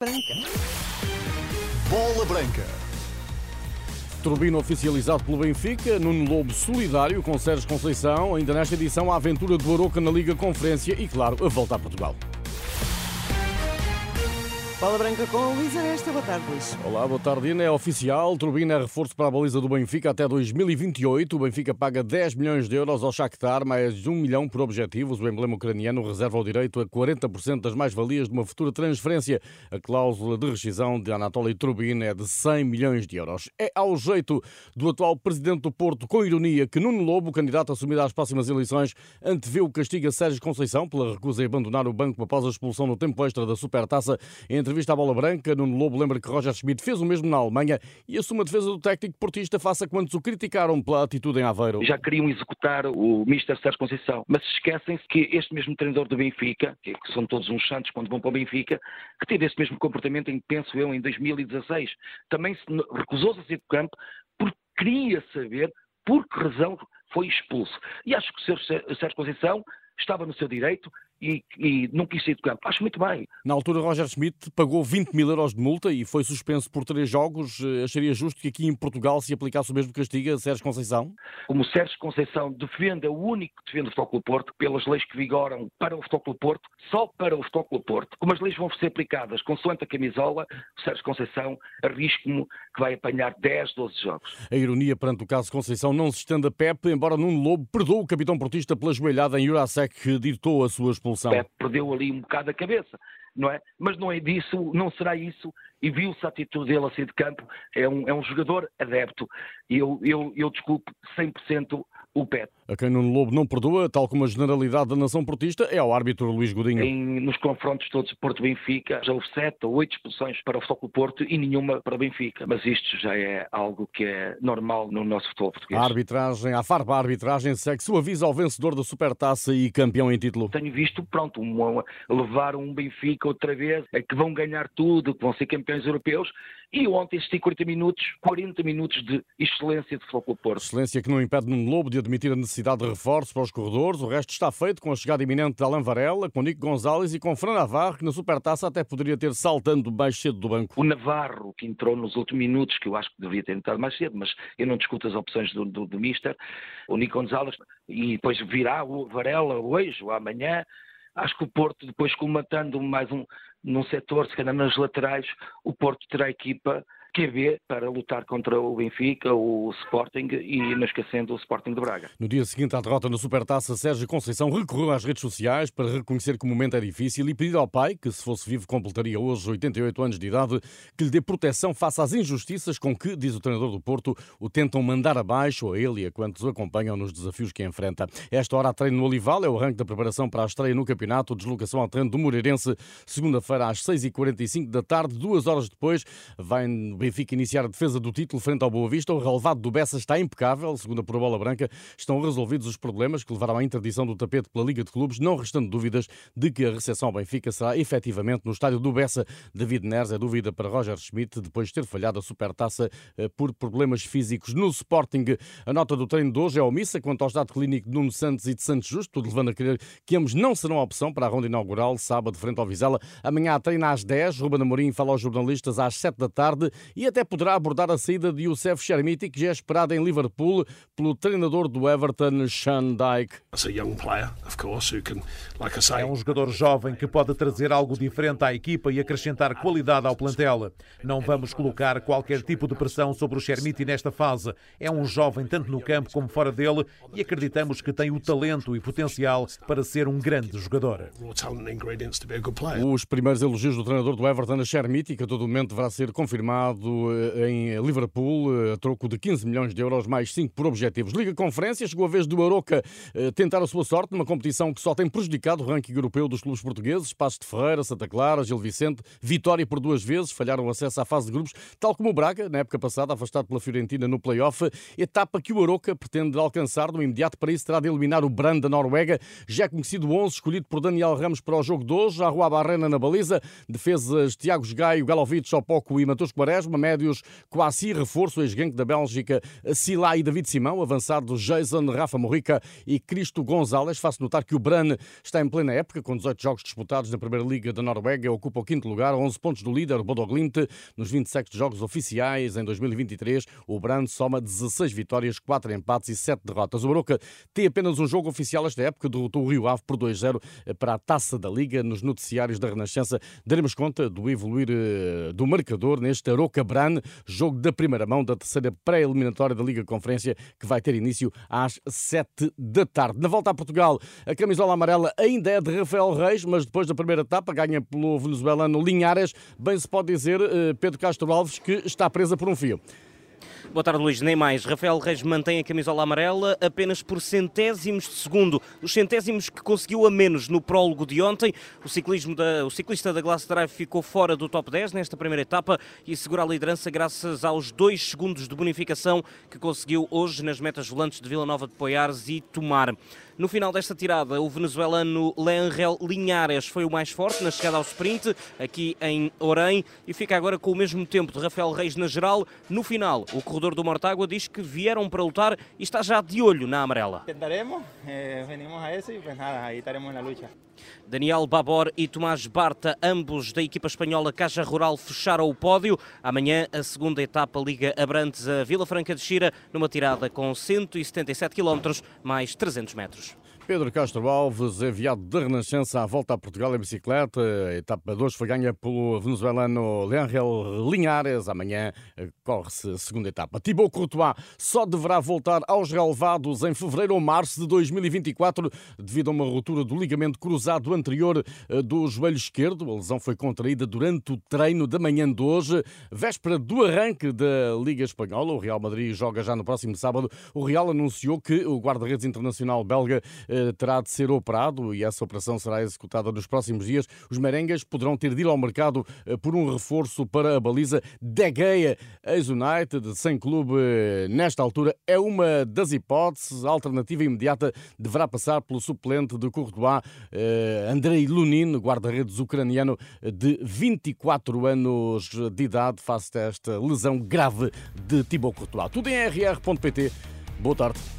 Branca. Bola Branca. Turbino oficializado pelo Benfica, Nuno Lobo solidário com Sérgio Conceição, ainda nesta edição a aventura do Aroca na Liga Conferência e, claro, a volta a Portugal. Bola Branca com Luísa Esta. Boa tarde, Luís. Olá, boa tarde. É oficial. Turbina é reforço para a baliza do Benfica até 2028. O Benfica paga 10 milhões de euros ao Shakhtar, mais 1 milhão por objetivos. O emblema ucraniano reserva o direito a 40% das mais-valias de uma futura transferência. A cláusula de rescisão de Anatoly Turbina é de 100 milhões de euros. É ao jeito do atual presidente do Porto, com ironia, que Nuno Lobo, candidato assumido às próximas eleições, anteveu o castigo a Sérgio Conceição pela recusa em abandonar o banco após a expulsão no tempo extra da Supertaça entre entrevista à Bola Branca, Nuno Lobo lembra que Roger Schmidt fez o mesmo na Alemanha e assume a defesa do técnico portista face a quantos o criticaram pela atitude em Aveiro. Já queriam executar o Mister Sérgio Conceição, mas esquecem-se que este mesmo treinador do Benfica, que são todos uns santos quando vão para o Benfica, que teve esse mesmo comportamento em, penso eu, em 2016, também recusou-se a sair do campo porque queria saber por que razão foi expulso. E acho que o Sérgio Conceição estava no seu direito, e, e não quis sair do campo. Acho muito bem. Na altura, Roger Schmidt pagou 20 mil euros de multa e foi suspenso por três jogos. Eh, acharia justo que aqui em Portugal se aplicasse o mesmo castigo a Sérgio Conceição? Como Sérgio Conceição defende, é o único que defende o Futebol Porto, pelas leis que vigoram para o Futebol Porto, só para o Futebol Porto. Como as leis vão ser aplicadas consoante a camisola, o Sérgio Conceição arrisco-me que vai apanhar 10, 12 jogos. A ironia perante o caso Conceição não se estende a Pepe, embora Nuno Lobo perdoou o capitão portista pela joelhada em Jurasek que ditou a sua expulsão. Pep perdeu ali um bocado a cabeça, não é? Mas não é disso, não será isso, e viu-se a atitude dele a sair de campo, é um, é um jogador adepto, eu, eu, eu desculpo 100% o Pet. A quem Nuno Lobo não perdoa, tal como a generalidade da nação portista, é ao árbitro Luís Godinho. Em, nos confrontos todos Porto-Benfica, já houve sete ou oito expulsões para o Futebol Porto e nenhuma para o Benfica. Mas isto já é algo que é normal no nosso futebol português. A arbitragem, a farpa a arbitragem segue-se o aviso ao vencedor da Supertaça e campeão em título. Tenho visto, pronto, um, levar um Benfica outra vez, é que vão ganhar tudo, que vão ser campeões europeus. E ontem assisti 40 minutos, 40 minutos de excelência de Futebol Porto. Excelência que não impede Nuno Lobo de admitir a necessidade de reforço para os corredores. O resto está feito com a chegada iminente de Alain Varela, com Nico Gonzalez e com Fran Navarro, que na Supertaça até poderia ter saltando mais cedo do banco. O Navarro, que entrou nos últimos minutos, que eu acho que devia ter entrado mais cedo, mas eu não discuto as opções do, do, do Mister. O Nico Gonzalez, e depois virá o Varela hoje ou amanhã. Acho que o Porto, depois comatando mais um num setor, se calhar nas laterais, o Porto terá equipa QB para lutar contra o Benfica, o Sporting e não esquecendo o Sporting de Braga. No dia seguinte à derrota na Supertaça, Sérgio Conceição recorreu às redes sociais para reconhecer que o momento é difícil e pedir ao pai, que se fosse vivo completaria hoje 88 anos de idade, que lhe dê proteção face às injustiças com que, diz o treinador do Porto, o tentam mandar abaixo a ele e a quantos o acompanham nos desafios que enfrenta. Esta hora, treino no Olival é o arranque da preparação para a estreia no campeonato, deslocação ao treino do Moreirense, segunda-feira às 6h45 da tarde, duas horas depois, vai Benfica iniciar a defesa do título frente ao Boa Vista. O relevado do Bessa está impecável, segundo a Pro Bola Branca. Estão resolvidos os problemas que levaram à interdição do tapete pela Liga de Clubes, não restando dúvidas de que a recepção ao Benfica será efetivamente no estádio do Bessa. David Neres é dúvida para Roger Schmidt, depois de ter falhado a supertaça eh, por problemas físicos. No Sporting, a nota do treino de hoje é omissa quanto ao estado clínico de Nuno Santos e de Santos Justo, tudo levando a crer que ambos não serão a opção para a ronda inaugural, sábado, frente ao Vizela. Amanhã treina às 10, Ruben Amorim fala aos jornalistas às 7 da tarde e até poderá abordar a saída de Youssef Chermiti, que já é esperada em Liverpool pelo treinador do Everton, Sean Dyke. É um jogador jovem que pode trazer algo diferente à equipa e acrescentar qualidade ao plantel. Não vamos colocar qualquer tipo de pressão sobre o Chermiti nesta fase. É um jovem tanto no campo como fora dele e acreditamos que tem o talento e potencial para ser um grande jogador. Os primeiros elogios do treinador do Everton, Chermiti, que a todo momento deverá ser confirmado eh, em Liverpool, eh, a troco de 15 milhões de euros, mais 5 por objetivos. Liga Conferência, chegou a vez do Aroca eh, tentar a sua sorte numa competição que só tem prejudicado o ranking europeu dos clubes portugueses. Passos de Ferreira, Santa Clara, Gil Vicente, vitória por duas vezes, falharam o acesso à fase de grupos, tal como o Braga, na época passada, afastado pela Fiorentina no play-off. Etapa que o Aroca pretende alcançar no imediato. Para isso, terá de eliminar o Brand da Noruega, já conhecido 11, escolhido por Daniel Ramos para o jogo de hoje. A Rua Barrena na baliza, defesas Tiago Gaio, Galovic, Opoco e Matheus Quaresma. Médios Quassi, reforço, ex-gangue da Bélgica, Sila e David Simão, avançados Jason, Rafa Morrica e Cristo Gonzalez. Faço notar que o Bran está em plena época, com 18 jogos disputados na Primeira Liga da Noruega, ocupa o quinto lugar, 11 pontos do líder, Bodoglint, nos 27 jogos oficiais em 2023. O Bran soma 16 vitórias, 4 empates e 7 derrotas. O Broca tem apenas um jogo oficial esta época, derrotou o Rio Ave por 2-0 para a Taça da Liga. Nos noticiários da Renascença daremos conta do evoluir eh, do marcador neste Aroca Bran, jogo da primeira mão da terceira pré-eliminatória da Liga Conferência, que vai ter início às 7 da tarde. Na volta a Portugal, a camisola amarela ainda é de Rafael Reis, mas depois da primeira etapa ganha pelo venezuelano Linhares. Bem se pode dizer, eh, Pedro Castro Alves, que está presa por um fio. Boa tarde, Luís. Nem mais. Rafael Reis mantém a camisola amarela apenas por centésimos de segundo. Os centésimos que conseguiu a menos no prólogo de ontem. O, ciclismo da, o ciclista da Glass Drive ficou fora do top 10 nesta primeira etapa e segura a liderança graças aos dois segundos de bonificação que conseguiu hoje nas metas volantes de Vila Nova de Poiares e Tomar. No final desta tirada, o venezuelano Leangel Linhares foi o mais forte na chegada ao sprint, aqui em Orem, e fica agora com o mesmo tempo de Rafael Reis na geral. No final, o corredor do Mortágua diz que vieram para lutar e está já de olho na amarela. Tentaremos, eh, venimos a eso y pues nada, ahí estaremos en la lucha. Daniel Babor e Tomás Barta, ambos da equipa espanhola Caixa Rural, fecharam o pódio. Amanhã, a segunda etapa liga Abrantes a Vila Franca de Xira, numa tirada com 177 km, mais 300 metros. Pedro Castro Alves, enviado da Renascença à volta a Portugal em bicicleta. A etapa 2 foi ganha pelo venezuelano Leangel Linhares. Amanhã eh, corre-se a segunda etapa. Thibaut Courtois só deverá voltar aos relevados em fevereiro ou março de 2024 devido a uma ruptura do ligamento cruzado anterior eh, do joelho esquerdo. A lesão foi contraída durante o treino da manhã de hoje, véspera do arranque da Liga Espanhola. O Real Madrid joga já no próximo sábado. O Real anunciou que o guarda-redes internacional belga eh, terá de ser operado e essa operação será executada nos próximos dias. Os merengues poderão ter de ir ao mercado eh, por um reforço para a baliza De Gea. Ex-United, sem clube eh, nesta altura, é uma das hipóteses. A alternativa imediata deverá passar pelo suplente de Courtois, Andrei Lunin, guarda-redes ucraniano de 24 anos de idade, face a esta lesão grave de Thibaut Courtois. Tudo em rr.pt. Boa tarde.